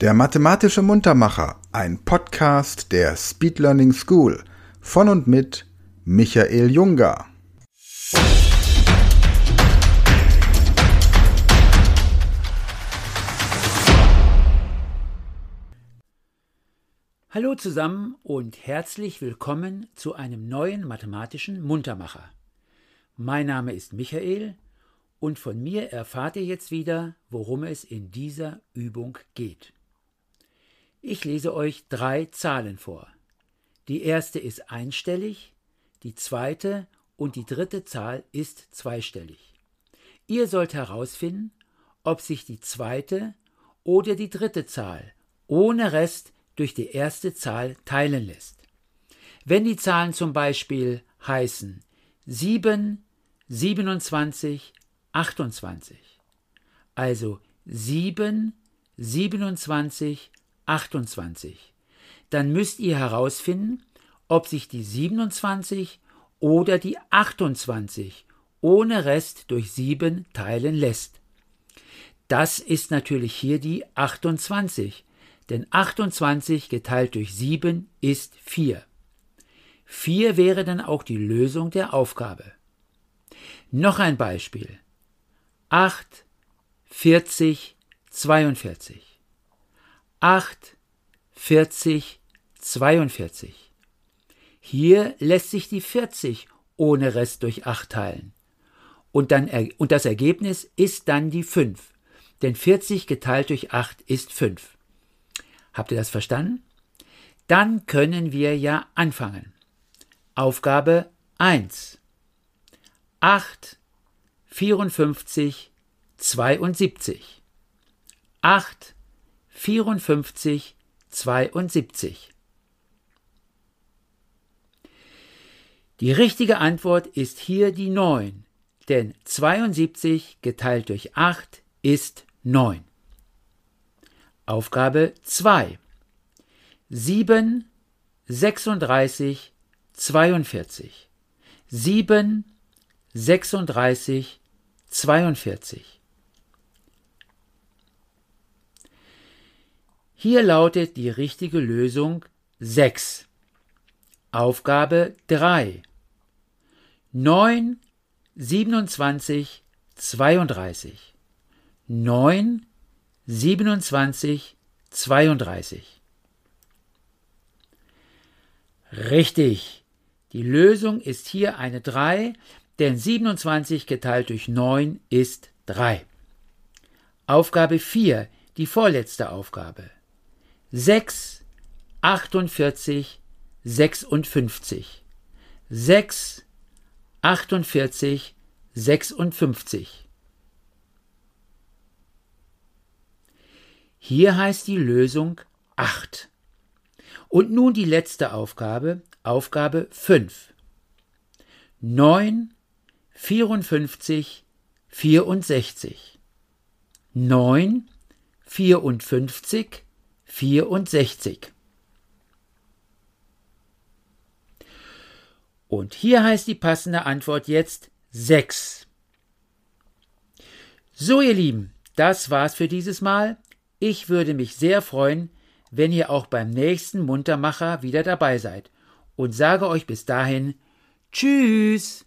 Der mathematische Muntermacher, ein Podcast der Speed Learning School von und mit Michael Junger. Hallo zusammen und herzlich willkommen zu einem neuen mathematischen Muntermacher. Mein Name ist Michael und von mir erfahrt ihr jetzt wieder, worum es in dieser Übung geht. Ich lese euch drei Zahlen vor. Die erste ist einstellig, die zweite und die dritte Zahl ist zweistellig. Ihr sollt herausfinden, ob sich die zweite oder die dritte Zahl ohne Rest durch die erste Zahl teilen lässt. Wenn die Zahlen zum Beispiel heißen 7, 27, 28, also 7, 27, 28. Dann müsst ihr herausfinden, ob sich die 27 oder die 28 ohne Rest durch 7 teilen lässt. Das ist natürlich hier die 28, denn 28 geteilt durch 7 ist 4. 4 wäre dann auch die Lösung der Aufgabe. Noch ein Beispiel. 8, 40, 42. 8, 40, 42. Hier lässt sich die 40 ohne Rest durch 8 teilen. Und, dann, und das Ergebnis ist dann die 5. Denn 40 geteilt durch 8 ist 5. Habt ihr das verstanden? Dann können wir ja anfangen. Aufgabe 1. 8, 54, 72. 8, 54, 72. Die richtige Antwort ist hier die 9, denn 72 geteilt durch 8 ist 9. Aufgabe 2. 7, 36, 42. 7, 36, 42. Hier lautet die richtige Lösung 6. Aufgabe 3. 9, 27, 32. 9, 27, 32. Richtig. Die Lösung ist hier eine 3, denn 27 geteilt durch 9 ist 3. Aufgabe 4, die vorletzte Aufgabe. 6, 48, 56. 6, 48, 56. Hier heißt die Lösung 8. Und nun die letzte Aufgabe, Aufgabe 5. 9, 54, 64. 9, 54, 64. Und hier heißt die passende Antwort jetzt 6. So, ihr Lieben, das war's für dieses Mal. Ich würde mich sehr freuen, wenn ihr auch beim nächsten Muntermacher wieder dabei seid und sage euch bis dahin Tschüss.